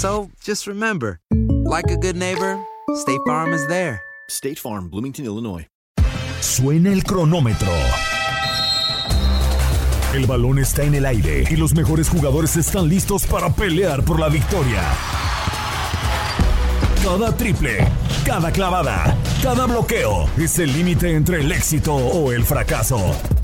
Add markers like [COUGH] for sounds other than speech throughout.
So just remember, like a good neighbor, State Farm is there. State Farm, Bloomington, Illinois. Suena el cronómetro. El balón está en el aire y los mejores jugadores están listos para pelear por la victoria. Cada triple, cada clavada, cada bloqueo es el límite entre el éxito o el fracaso.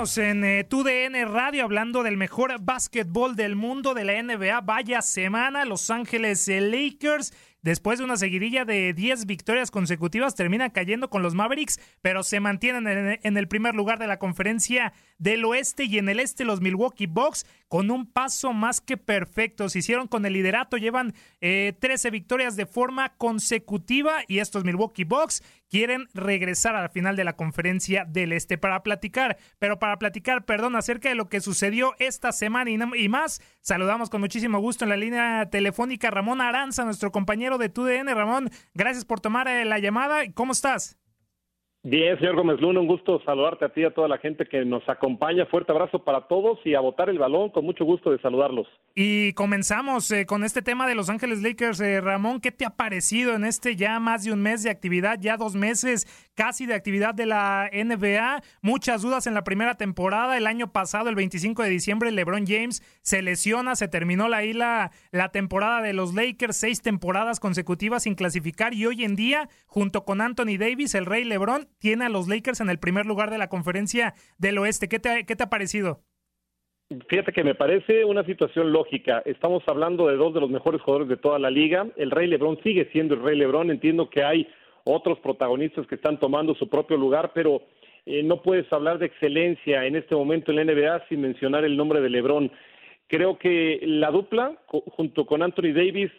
En eh, TUDN Radio hablando del mejor básquetbol del mundo de la NBA. Vaya semana, Los Ángeles eh, Lakers después de una seguidilla de 10 victorias consecutivas, termina cayendo con los Mavericks, pero se mantienen en el primer lugar de la conferencia del oeste y en el este los Milwaukee Bucks con un paso más que perfecto. Se hicieron con el liderato, llevan 13 eh, victorias de forma consecutiva y estos Milwaukee Bucks quieren regresar a la final de la conferencia del este para platicar, pero para platicar, perdón, acerca de lo que sucedió esta semana y más, saludamos con muchísimo gusto en la línea telefónica Ramón Aranza, nuestro compañero de TUDN. Ramón, gracias por tomar eh, la llamada. ¿Cómo estás? Bien, señor Gómez Luna, un gusto saludarte a ti y a toda la gente que nos acompaña. Fuerte abrazo para todos y a botar el balón, con mucho gusto de saludarlos. Y comenzamos eh, con este tema de Los Ángeles Lakers. Eh, Ramón, ¿qué te ha parecido en este ya más de un mes de actividad, ya dos meses casi de actividad de la NBA? Muchas dudas en la primera temporada. El año pasado, el 25 de diciembre, LeBron James se lesiona, se terminó la, la, la temporada de los Lakers, seis temporadas consecutivas sin clasificar y hoy en día, junto con Anthony Davis, el rey LeBron, tiene a los Lakers en el primer lugar de la conferencia del oeste. ¿Qué te, qué te ha parecido? Fíjate que me parece una situación lógica. Estamos hablando de dos de los mejores jugadores de toda la liga. El Rey Lebron sigue siendo el Rey Lebron. Entiendo que hay otros protagonistas que están tomando su propio lugar, pero eh, no puedes hablar de excelencia en este momento en la NBA sin mencionar el nombre de Lebron. Creo que la dupla, junto con Anthony Davis,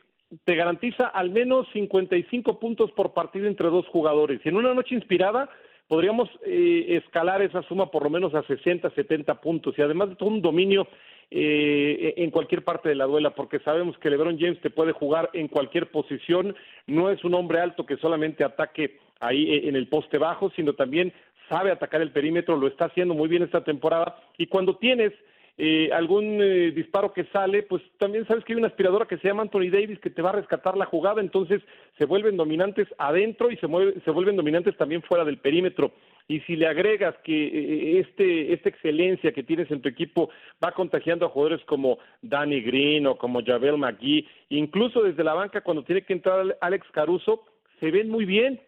te garantiza al menos 55 puntos por partido entre dos jugadores. Y en una noche inspirada podríamos eh, escalar esa suma por lo menos a 60, 70 puntos. Y además de todo un dominio eh, en cualquier parte de la duela, porque sabemos que LeBron James te puede jugar en cualquier posición, no es un hombre alto que solamente ataque ahí eh, en el poste bajo, sino también sabe atacar el perímetro, lo está haciendo muy bien esta temporada. Y cuando tienes eh, algún eh, disparo que sale, pues también sabes que hay una aspiradora que se llama Anthony Davis que te va a rescatar la jugada, entonces se vuelven dominantes adentro y se, se vuelven dominantes también fuera del perímetro. y si le agregas que eh, este, esta excelencia que tienes en tu equipo va contagiando a jugadores como Danny Green o como Javel McGee, incluso desde la banca cuando tiene que entrar Alex Caruso, se ven muy bien.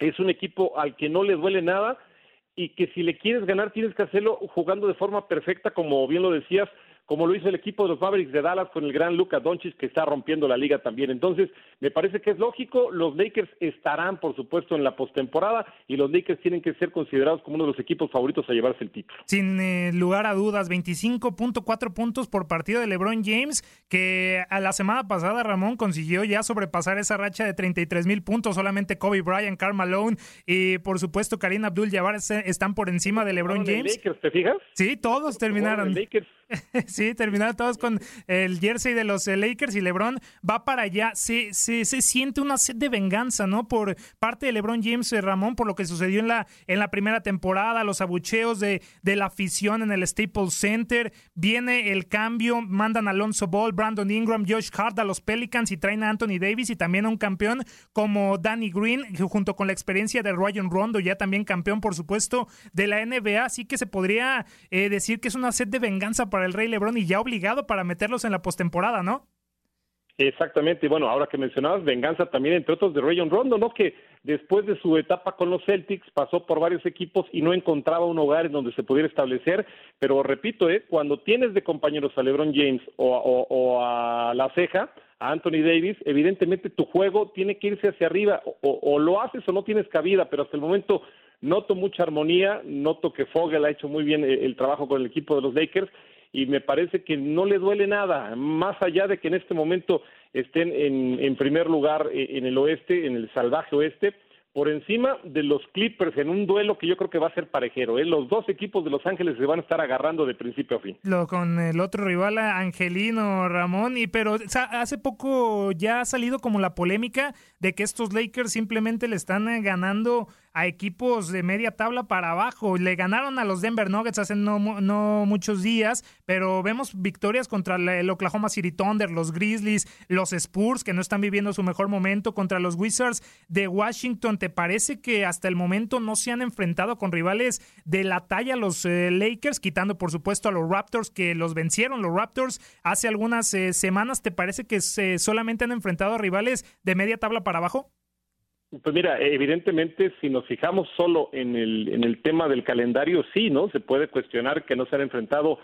Es un equipo al que no le duele nada y que si le quieres ganar tienes que hacerlo jugando de forma perfecta, como bien lo decías, como lo hizo el equipo de los Mavericks de Dallas con el gran Luka Doncic que está rompiendo la liga también. Entonces, me parece que es lógico, los Lakers estarán, por supuesto, en la postemporada y los Lakers tienen que ser considerados como uno de los equipos favoritos a llevarse el título. Sin eh, lugar a dudas, 25.4 puntos por partido de LeBron James, que a la semana pasada Ramón consiguió ya sobrepasar esa racha de 33 mil puntos. Solamente Kobe Bryant, Karl Malone y, por supuesto, Karim Abdul-Jabbar están por encima de LeBron James. Lakers, ¿te fijas? Sí, todos terminaron. Lakers [LAUGHS] sí, terminaron todos con el jersey de los eh, Lakers y LeBron va para allá. Se, se, se, siente una sed de venganza, ¿no? Por parte de LeBron James y eh, Ramón, por lo que sucedió en la, en la primera temporada, los abucheos de, de la afición en el Staples Center. Viene el cambio, mandan a Alonso Ball, Brandon Ingram, Josh Hart a los Pelicans y traen a Anthony Davis y también a un campeón como Danny Green, junto con la experiencia de Ryan Rondo, ya también campeón, por supuesto, de la NBA. Así que se podría eh, decir que es una sed de venganza para el Rey LeBron y ya obligado para meterlos en la postemporada, ¿no? Exactamente, y bueno, ahora que mencionabas venganza también entre otros de Rayon Rondo, ¿no? Que después de su etapa con los Celtics pasó por varios equipos y no encontraba un hogar en donde se pudiera establecer, pero repito, ¿eh? cuando tienes de compañeros a LeBron James o, a La Ceja, a Anthony Davis, evidentemente tu juego tiene que irse hacia arriba, o, o lo haces o no tienes cabida, pero hasta el momento noto mucha armonía, noto que Fogel ha hecho muy bien eh, el trabajo con el equipo de los Lakers y me parece que no le duele nada, más allá de que en este momento estén en, primer lugar eh, en el oeste, en el salvaje oeste, por encima de los Clippers en un duelo que yo creo que va a ser parejero. ¿eh? Los dos equipos de Los Ángeles se van a estar agarrando de principio a fin. Lo, con el otro rival, Angelino Ramón, y pero hace poco ya ha salido como la polémica de que estos Lakers simplemente le están eh, ganando a equipos de media tabla para abajo. Le ganaron a los Denver Nuggets hace no, muchos días, pero vemos victorias contra el Oklahoma City Thunder, los Grizzlies, los Spurs, que no están viviendo su mejor momento, contra los Wizards de Washington. ¿Te parece que hasta el momento no se han enfrentado con rivales de la talla los eh, Lakers, quitando por supuesto a los Raptors que los vencieron? Los Raptors hace algunas eh, semanas, ¿te parece que solamente han enfrentado a rivales de media tabla para abajo? Pues mira, evidentemente si nos fijamos solo en el, en el tema del calendario, sí, ¿no? Se puede cuestionar que no se han enfrentado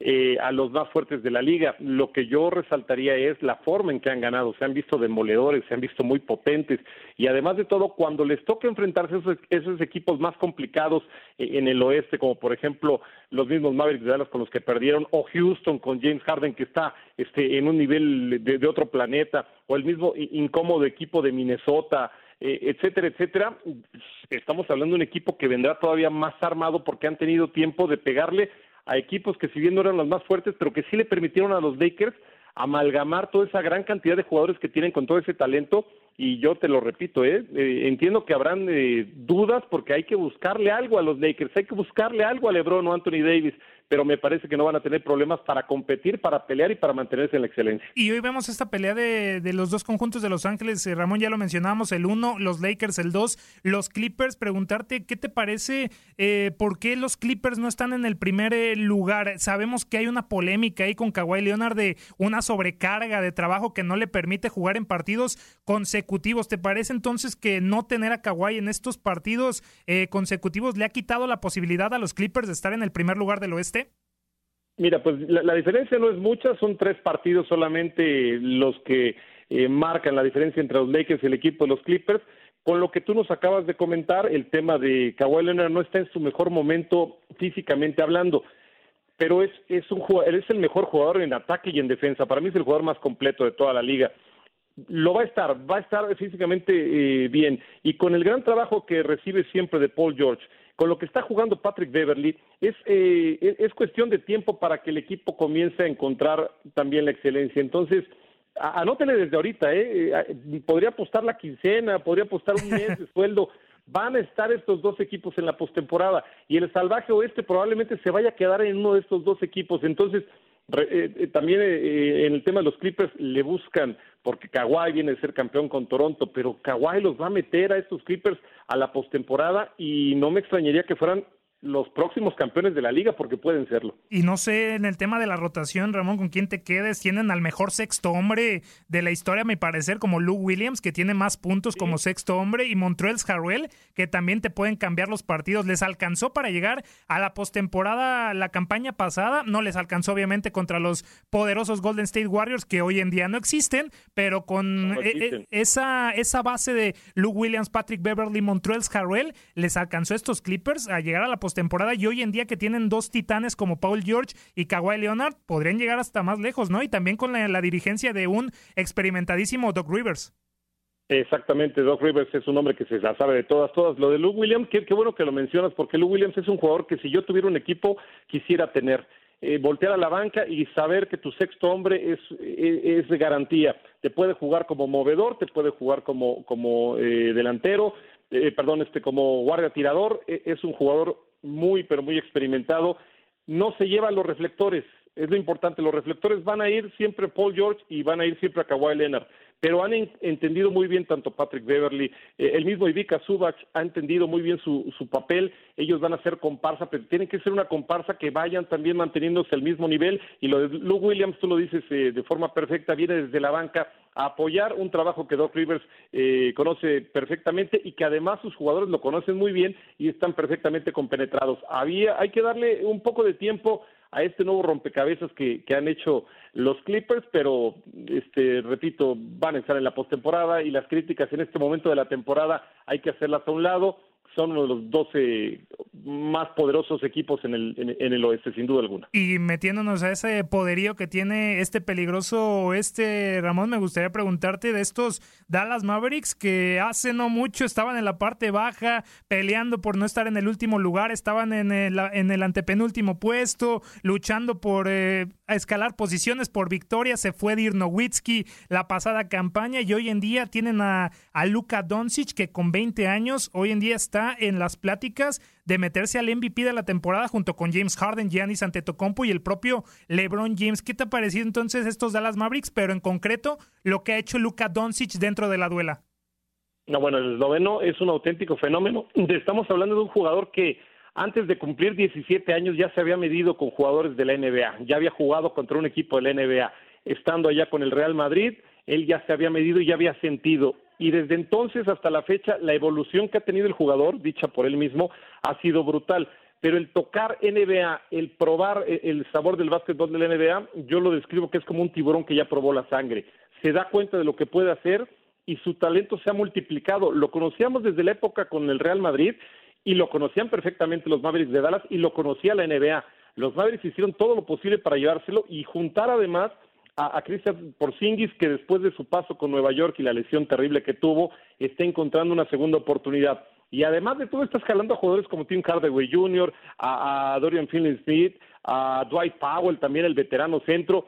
eh, a los más fuertes de la liga. Lo que yo resaltaría es la forma en que han ganado. Se han visto demoledores, se han visto muy potentes y además de todo, cuando les toca enfrentarse a esos, esos equipos más complicados eh, en el oeste, como por ejemplo los mismos Mavericks de Dallas con los que perdieron, o Houston con James Harden que está este, en un nivel de otro planeta, o el mismo incómodo equipo de Minnesota, eh, etcétera, etcétera. Estamos hablando de un equipo que vendrá todavía más armado porque han tenido tiempo de pegarle a equipos que si bien no eran los más fuertes, pero que sí le permitieron a los Lakers amalgamar toda esa gran cantidad de jugadores que tienen con todo ese talento y yo te lo repito, ¿eh? eh entiendo que habrán eh, dudas porque hay que buscarle algo a los Lakers, hay que buscarle algo a LeBron o Anthony Davis, pero me parece que no van a tener problemas para competir, para pelear y para mantenerse en la excelencia. Y hoy vemos esta pelea de, los dos conjuntos de Los Ángeles, eh, Ramón ya lo mencionábamos, el uno, los Lakers, el dos, los Clippers, preguntarte qué te parece, eh, por qué los Clippers no están en el primer eh, lugar. Sabemos que hay una polémica ahí con Kawhi Leonard de una sobrecarga de trabajo que no le permite jugar en partidos consecutivos. ¿Te parece entonces que no tener a Kawhi en estos partidos consecutivos le ha quitado la posibilidad a los Clippers de estar en el primer lugar del oeste? Mira, pues la, diferencia no es mucha, son tres partidos solamente los que eh, marcan la diferencia entre los Lakers y el equipo de los Clippers. Con lo que tú nos acabas de comentar, el tema de Kawhi Leonard no está en su mejor momento físicamente hablando, pero es, es un es el mejor jugador en ataque y en defensa. Para mí es el jugador más completo de toda la liga. Lo va a estar, va a estar físicamente eh, bien. Y con el gran trabajo que recibe siempre de Paul George, con lo que está jugando Patrick Beverly, es, eh, es cuestión de tiempo para que el equipo comience a encontrar también la excelencia. Entonces, anótele desde ahorita, ¿eh? ¿eh? Podría apostar la quincena, podría apostar un mes de [LAUGHS] sueldo. Van a estar estos dos equipos en la postemporada y el Salvaje Oeste probablemente se vaya a quedar en uno de estos dos equipos. Entonces, eh, eh, también eh, en el tema de los Clippers le buscan, porque Kawhi viene a ser campeón con Toronto, pero Kawhi los va a meter a estos Clippers a la postemporada y no me extrañaría que fueran los próximos campeones de la liga porque pueden serlo. Y no sé, en el tema de la rotación, Ramón, con quién te quedes, tienen al mejor sexto hombre de la historia, a mi parecer, como Luke Williams, que tiene más puntos como sexto hombre, y Montrell Harrell, que también te pueden cambiar los partidos. Les alcanzó para llegar a la postemporada la campaña pasada, no les alcanzó obviamente contra los poderosos Golden State Warriors, que hoy en día no existen, pero con e, e, esa, esa base de Luke Williams, Patrick Beverly, Montrell Harrell, les alcanzó estos Clippers a llegar a la temporada y hoy en día que tienen dos titanes como Paul George y Kawhi Leonard, podrían llegar hasta más lejos, ¿no? Y también con la, dirigencia de un experimentadísimo Doc Rivers. Exactamente, Doc Rivers es un hombre que se la sabe de todas, todas. Lo de Luke Williams, qué, bueno que lo mencionas, porque Luke Williams es un jugador que si yo tuviera un equipo quisiera tener. Eh, voltear a la banca y saber que tu sexto hombre es, es, de garantía. Te puede jugar como movedor, te puede jugar como, como eh, delantero, eh, perdón, este como guardia tirador. Es un jugador muy, pero muy experimentado, no se llevan los reflectores. Es lo importante, los reflectores van a ir siempre Paul George y van a ir siempre a Kawhi Leonard pero han entendido muy bien tanto Patrick Beverly, eh, el mismo Ivica Subach ha entendido muy bien su, su, papel, ellos van a ser comparsa, pero tienen que ser una comparsa que vayan también manteniéndose al mismo nivel, y lo de Luke Williams, tú lo dices eh, de forma perfecta, viene desde la banca a apoyar un trabajo que Doc Rivers eh, conoce perfectamente y que además sus jugadores lo conocen muy bien y están perfectamente compenetrados. Había, hay que darle un poco de tiempo a este nuevo rompecabezas que, que han hecho los Clippers, pero este repito, van a estar en la postemporada y las críticas en este momento de la temporada hay que hacerlas a un lado son uno de los 12 más poderosos equipos en el, en, el oeste, sin duda alguna. Y metiéndonos a ese poderío que tiene este peligroso oeste, Ramón, me gustaría preguntarte de estos Dallas Mavericks que hace no mucho estaban en la parte baja, peleando por no estar en el último lugar, estaban en el, en el antepenúltimo puesto, luchando por eh, escalar posiciones por victoria, se fue Dirk Nowitzki la pasada campaña y hoy en día tienen a, a Luka Doncic que con 20 años hoy en día está en las pláticas de meterse al MVP de la temporada junto con James Harden, Giannis Antetokounmpo y el propio LeBron James. ¿Qué te ha parecido entonces estos Dallas Mavericks, pero en concreto lo que ha hecho Luka Doncic dentro de la duela? No, bueno, el noveno es un auténtico fenómeno. [LAUGHS] Estamos hablando de un jugador que antes de cumplir 17 años ya se había medido con jugadores de la NBA, ya había jugado contra un equipo de la NBA. Estando allá con el Real Madrid, él ya se había medido y ya había sentido y desde entonces hasta la fecha la evolución que ha tenido el jugador, dicha por él mismo, ha sido brutal. Pero el tocar NBA, el probar e, el sabor del básquetbol de la NBA, yo lo describo que es como un tiburón que ya probó la sangre. Se da cuenta de lo que puede hacer y su talento se ha multiplicado. Lo conocíamos desde la época con el Real Madrid y lo conocían perfectamente los Mavericks de Dallas y lo conocía la NBA. Los Mavericks hicieron todo lo posible para llevárselo y juntar además a, Christian Porzingis, que después de su paso con Nueva York y la lesión terrible que tuvo, está encontrando una segunda oportunidad. Y además de todo, está escalando a jugadores como Tim Hardaway Jr., a, Dorian Finney-Smith, a Dwight Powell, también el veterano centro.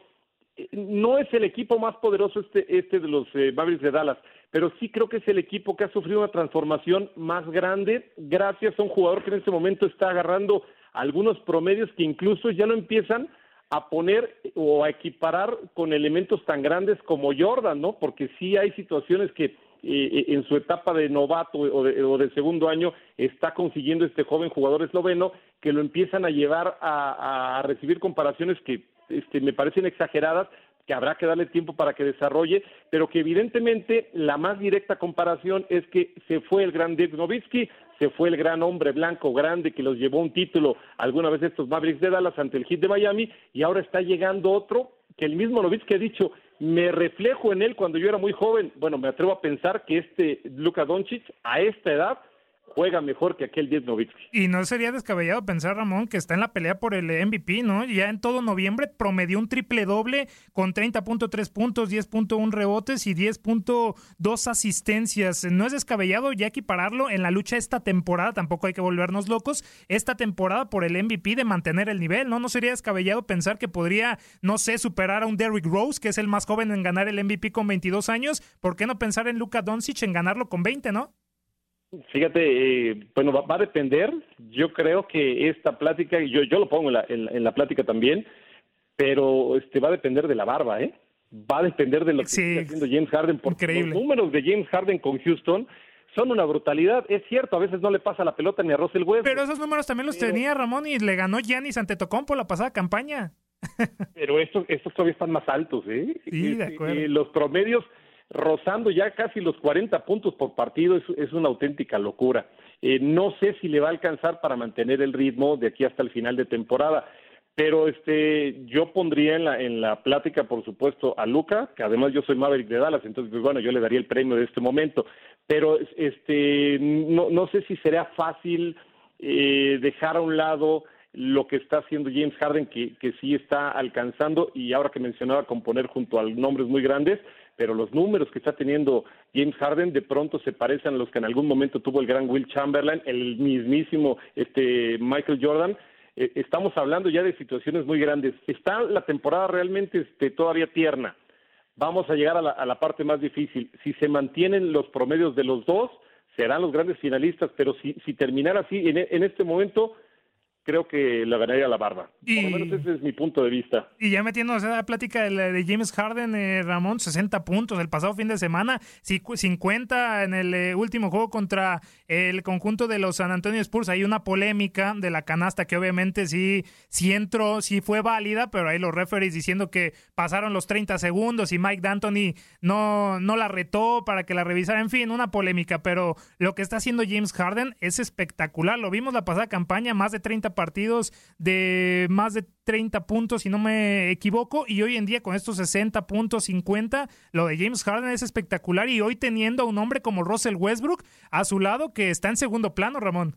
No es el equipo más poderoso este, este de los eh, Mavericks de Dallas, pero sí creo que es el equipo que ha sufrido una transformación más grande gracias a un jugador que en este momento está agarrando algunos promedios que incluso ya lo empiezan a poner o a equiparar con elementos tan grandes como Jordan, ¿no? Porque sí hay situaciones que eh, en su etapa de novato o de, segundo año está consiguiendo este joven jugador esloveno que lo empiezan a llevar a, recibir comparaciones que este, me parecen exageradas, que habrá que darle tiempo para que desarrolle, pero que evidentemente la más directa comparación es que se fue el gran Dirk Nowitzki, se fue el gran hombre blanco grande que los llevó un título alguna vez estos Mavericks de Dallas ante el Heat de Miami y ahora está llegando otro que el mismo Nowitzki ha dicho, me reflejo en él cuando yo era muy joven. Bueno, me atrevo a pensar que este Luka Doncic a esta edad juega mejor que aquel 10 Nowitzki. Y no sería descabellado pensar, Ramón, que está en la pelea por el MVP, ¿no? Ya en todo noviembre promedió un triple doble con 30.3 puntos, 10.1 rebotes y 10.2 asistencias. No es descabellado ya equipararlo en la lucha esta temporada, tampoco hay que volvernos locos, esta temporada por el MVP de mantener el nivel, ¿no? No sería descabellado pensar que podría, no sé, superar a un Derrick Rose, que es el más joven en ganar el MVP con 22 años. ¿Por qué no pensar en Luka Doncic en ganarlo con 20, no? Fíjate, eh, bueno, va, a depender. Yo creo que esta plática, yo, yo lo pongo en la, en, la plática también, pero este va a depender de la barba, ¿eh? Va a depender de lo que está haciendo James Harden, porque los números de James Harden con Houston son una brutalidad. Es cierto, a veces no le pasa la pelota ni a Russell Westbrook. Pero esos números también los tenía Ramón y le ganó Giannis Antetokounmpo la pasada campaña. [LAUGHS] Pero estos, estos todavía están más altos, ¿eh? Sí, de acuerdo. Eh, los promedios rozando ya casi los 40 puntos por partido es, una auténtica locura. Eh, no sé si le va a alcanzar para mantener el ritmo de aquí hasta el final de temporada. Pero este, yo pondría en la, en la plática, por supuesto, a Luca, que además yo soy Maverick de Dallas, entonces, pues, bueno, yo le daría el premio de este momento. Pero este, no, no sé si será fácil eh, dejar a un lado lo que está haciendo James Harden, que, que sí está alcanzando, y ahora que mencionaba componer junto a nombres muy grandes, pero los números que está teniendo James Harden de pronto se parecen a los que en algún momento tuvo el gran Will Chamberlain, el mismísimo este, Michael Jordan. Eh, estamos hablando ya de situaciones muy grandes. Está la temporada realmente este, todavía tierna. Vamos a llegar a la, parte más difícil. Si se mantienen los promedios de los dos, serán los grandes finalistas, pero si, si terminara así, en este momento creo que la ganaría la barba. Y, Por lo menos ese es mi punto de vista. Y ya metiéndonos en la plática de, de James Harden, eh, Ramón, 60 puntos el pasado fin de semana, 50 en el eh, último juego contra el conjunto de los San Antonio Spurs. Hay una polémica de la canasta que obviamente sí, sí entró, sí fue válida, pero ahí los referees diciendo que pasaron los 30 segundos y Mike D'Antoni no, no la retó para que la revisara. En fin, una polémica, pero lo que está haciendo James Harden es espectacular. Lo vimos la pasada campaña, más de 30 partidos de más de 30 puntos, si no me equivoco, y hoy en día con estos 60 puntos, 50, lo de James Harden es espectacular y hoy teniendo a un hombre como Russell Westbrook a su lado que está en segundo plano, Ramón.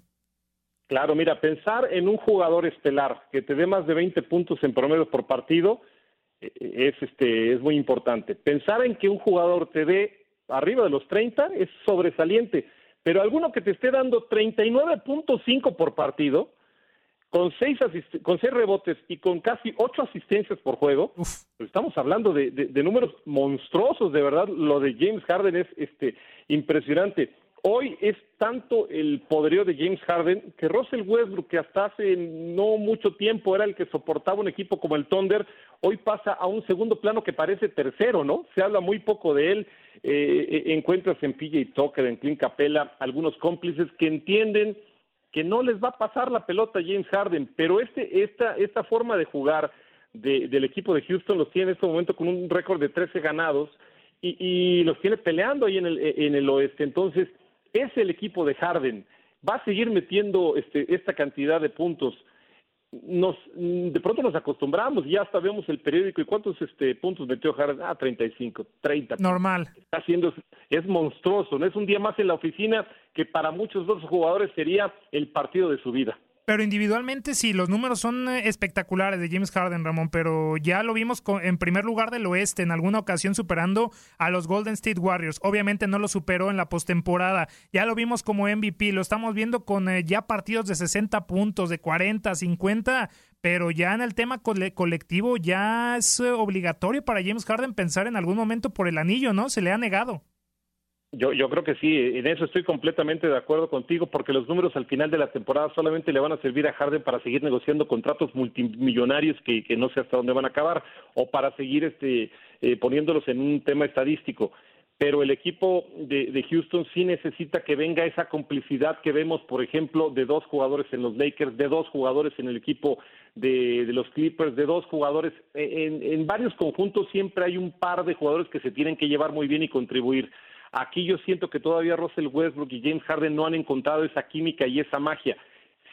Claro, mira, pensar en un jugador estelar que te dé más de 20 puntos en promedio por partido eh, es este es muy importante. Pensar en que un jugador te dé arriba de los 30 es sobresaliente, pero alguno que te esté dando 39.5 por partido, con seis, con seis rebotes y con casi ocho asistencias por juego, pues estamos hablando de, de, de, números monstruosos, de verdad, lo de James Harden es este impresionante. Hoy es tanto el poderío de James Harden que Russell Westbrook, que hasta hace no mucho tiempo era el que soportaba un equipo como el Thunder, hoy pasa a un segundo plano que parece tercero, ¿no? Se habla muy poco de él. Eh, encuentras en PJ Tucker, en Clint Capella, algunos cómplices que entienden que no les va a pasar la pelota a James Harden, pero este, esta, esta forma de jugar de, del equipo de Houston los tiene en este momento con un récord de 13 ganados y, y, los tiene peleando ahí en el, en el oeste. Entonces, es el equipo de Harden. Va a seguir metiendo este, esta cantidad de puntos. Nos, de pronto nos acostumbramos, ya hasta vemos el periódico y cuántos este, puntos metió Harden. Ah, 35, 30. Normal. Está haciendo, es monstruoso, no es un día más en la oficina que para muchos los jugadores sería el partido de su vida. Pero individualmente sí, los números son espectaculares de James Harden, Ramón, pero ya lo vimos en primer lugar del oeste, en alguna ocasión superando a los Golden State Warriors. Obviamente no lo superó en la postemporada. Ya lo vimos como MVP, lo estamos viendo con eh, ya partidos de 60 puntos, de 40, 50, pero ya en el tema cole colectivo ya es eh, obligatorio para James Harden pensar en algún momento por el anillo, ¿no? Se le ha negado. Yo, yo creo que sí, en eso estoy completamente de acuerdo contigo, porque los números al final de la temporada solamente le van a servir a Harden para seguir negociando contratos multimillonarios que, que no sé hasta dónde van a acabar, o para seguir este, eh, poniéndolos en un tema estadístico. Pero el equipo de, de, Houston sí necesita que venga esa complicidad que vemos, por ejemplo, de dos jugadores en los Lakers, de dos jugadores en el equipo de, de los Clippers, de dos jugadores. En, en varios conjuntos siempre hay un par de jugadores que se tienen que llevar muy bien y contribuir. Aquí yo siento que todavía Russell Westbrook y James Harden no han encontrado esa química y esa magia.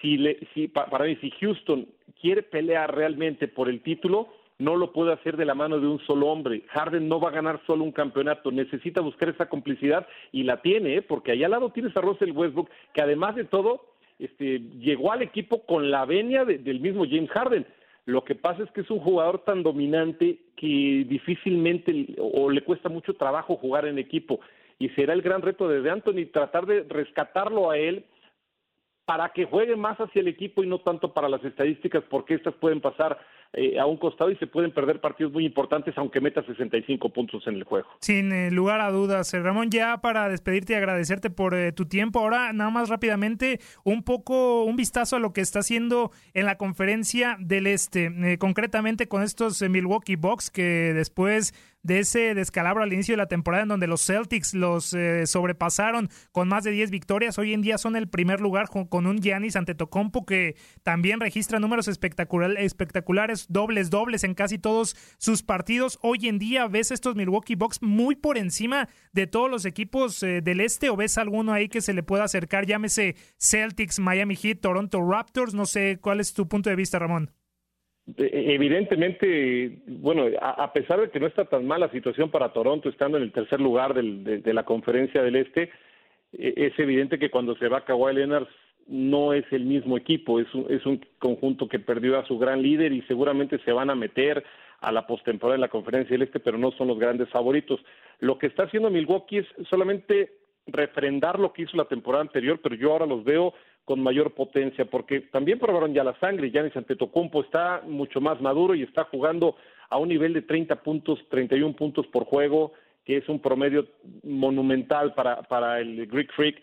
Si, le, si para mí, si Houston quiere pelear realmente por el título, no lo puede hacer de la mano de un solo hombre. Harden no va a ganar solo un campeonato, necesita buscar esa complicidad y la tiene, ¿eh? porque allá al lado tienes a Russell Westbrook, que además de todo, este, llegó al equipo con la venia de, del mismo James Harden. Lo que pasa es que es un jugador tan dominante que difícilmente o le cuesta mucho trabajo jugar en equipo y será el gran reto de Anthony tratar de rescatarlo a él para que juegue más hacia el equipo y no tanto para las estadísticas, porque estas pueden pasar eh, a un costado y se pueden perder partidos muy importantes, aunque meta 65 puntos en el juego. Sin eh, lugar a dudas. Eh, Ramón, ya para despedirte y agradecerte por tu tiempo, ahora nada más rápidamente un poco, un vistazo a lo que está haciendo en la conferencia del Este, concretamente con estos Milwaukee Bucks que después de ese descalabro al inicio de la temporada en donde los Celtics los eh, sobrepasaron con más de 10 victorias. Hoy en día son el primer lugar con un Giannis Antetokounmpo que también registra números espectaculares, dobles, dobles en casi todos sus partidos. Hoy en día ves estos Milwaukee Bucks muy por encima de todos los equipos eh, del este o ves alguno ahí que se le pueda acercar, llámese Celtics, Miami Heat, Toronto Raptors. No sé cuál es tu punto de vista, Ramón. Evidentemente, bueno, a, pesar de que no está tan mala situación para Toronto, estando en el tercer lugar de, la conferencia del Este, e, es evidente que cuando se va Kawhi Leonard no es el mismo equipo, es un, es un conjunto que perdió a su gran líder y seguramente se van a meter a la postemporada de la conferencia del Este, pero no son los grandes favoritos. Lo que está haciendo Milwaukee es solamente refrendar lo que hizo la temporada anterior, pero yo ahora los veo con mayor potencia, porque también probaron ya la sangre, Giannis Antetokounmpo está mucho más maduro y está jugando a un nivel de 30 puntos, 31 puntos por juego, que es un promedio monumental para, para el Greek Freak,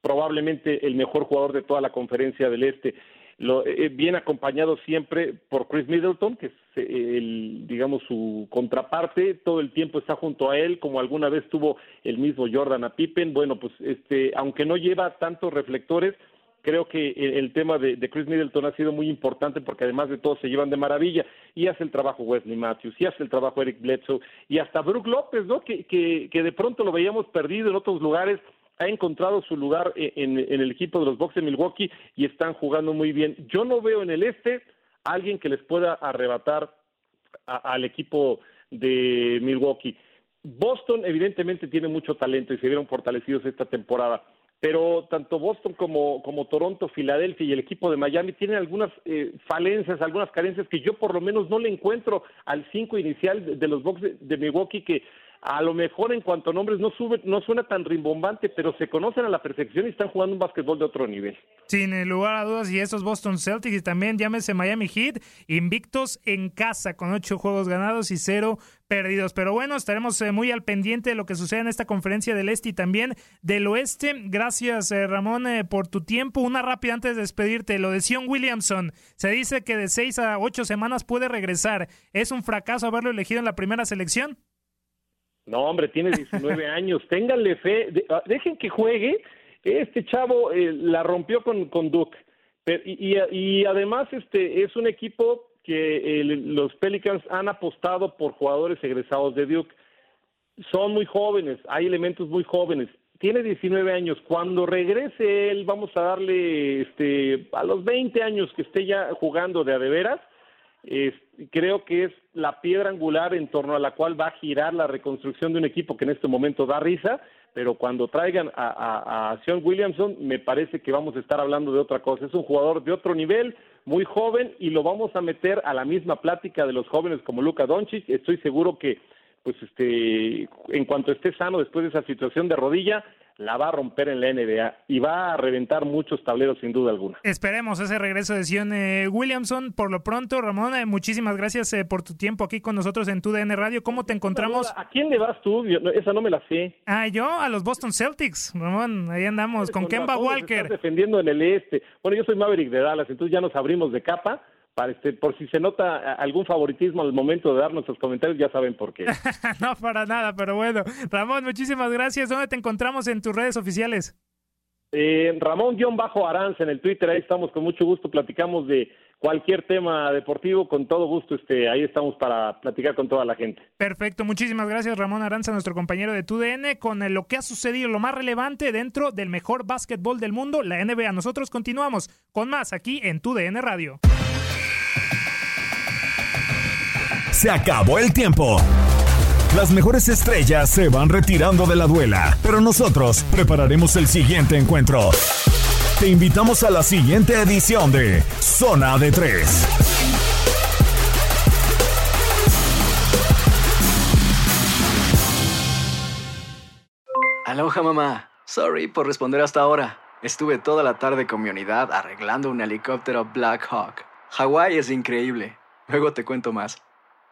probablemente el mejor jugador de toda la conferencia del Este. Lo, eh, bien acompañado siempre por Chris Middleton, que es eh, el, digamos su contraparte, todo el tiempo está junto a él, como alguna vez tuvo el mismo Jordan a Pippen. Bueno, pues este, aunque no lleva tantos reflectores, creo que el, tema de, Chris Middleton ha sido muy importante porque además de todo se llevan de maravilla y hace el trabajo Wesley Matthews y hace el trabajo Eric Bledsoe y hasta Brook López, ¿no? Que, que, que de pronto lo veíamos perdido en otros lugares ha encontrado su lugar e, en, el equipo de los Bucks de Milwaukee y están jugando muy bien. Yo no veo en el este alguien que les pueda arrebatar al equipo de Milwaukee. Boston evidentemente tiene mucho talento y se vieron fortalecidos esta temporada, pero tanto Boston como, como Toronto, Filadelfia y el equipo de Miami tienen algunas eh, falencias, algunas carencias que yo por lo menos no le encuentro al cinco inicial de, los Bucks de Milwaukee que a lo mejor en cuanto a nombres no no suena tan rimbombante, pero se conocen a la perfección y están jugando un básquetbol de otro nivel. Sin lugar a dudas, y esos Boston Celtics y también llámese Miami Heat, invictos en casa con ocho juegos ganados y cero perdidos. Pero bueno, estaremos eh, muy al pendiente de lo que sucede en esta conferencia del este y también del oeste. Gracias, eh, Ramón, eh, por tu tiempo. Una rápida antes de despedirte. Lo de Sion Williamson. Se dice que de seis a ocho semanas puede regresar. ¿Es un fracaso haberlo elegido en la primera selección? No, hombre, tiene 19 [LAUGHS] años. Ténganle fe. Ah, dejen que juegue. Este chavo eh, la rompió con, con Duke. y, y, además este es un equipo que los Pelicans han apostado por jugadores egresados de Duke. Son muy jóvenes, hay elementos muy jóvenes. Tiene 19 años. Cuando regrese él, vamos a darle este, a los 20 años que esté ya jugando de a de veras creo que es la piedra angular en torno a la cual va a girar la reconstrucción de un equipo que en este momento da risa, pero cuando traigan a, Sean Williamson, me parece que vamos a estar hablando de otra cosa. Es un jugador de otro nivel, muy joven, y lo vamos a meter a la misma plática de los jóvenes como Luka Doncic. Estoy seguro que, pues, este, en cuanto esté sano después de esa situación de rodilla, la va a romper en la NBA y va a reventar muchos tableros sin duda alguna. Esperemos ese regreso de Sion eh, Williamson. Por lo pronto, Ramón, eh, muchísimas gracias eh, por tu tiempo aquí con nosotros en tu DN Radio. ¿Cómo te encontramos? ¿A quién le vas tú? esa no me la sé. Ah, yo a los Boston Celtics, Ramón, ahí andamos con Kemba Walker. defendiendo en el este. Bueno, yo soy Maverick de Dallas, entonces ya nos abrimos de capa este, por si se nota algún favoritismo al momento de dar nuestros comentarios, ya saben por qué. [LAUGHS] no, para nada, pero bueno. Ramón, muchísimas gracias. ¿Dónde te encontramos en tus redes oficiales? Eh, Ramón-Aranza en el Twitter, ahí estamos con mucho gusto, platicamos de cualquier tema deportivo, con todo gusto, este, ahí estamos para platicar con toda la gente. Perfecto, muchísimas gracias Ramón Aranza, nuestro compañero de TUDN, con lo que ha sucedido, lo más relevante dentro del mejor básquetbol del mundo, la NBA. Nosotros continuamos con más aquí en TUDN Radio. Se acabó el tiempo. Las mejores estrellas se van retirando de la duela, pero nosotros prepararemos el siguiente encuentro. Te invitamos a la siguiente edición de Zona de Tres. Aloha mamá. Sorry por responder hasta ahora. Estuve toda la tarde con mi unidad arreglando un helicóptero Black Hawk. Hawái es increíble. Luego te cuento más.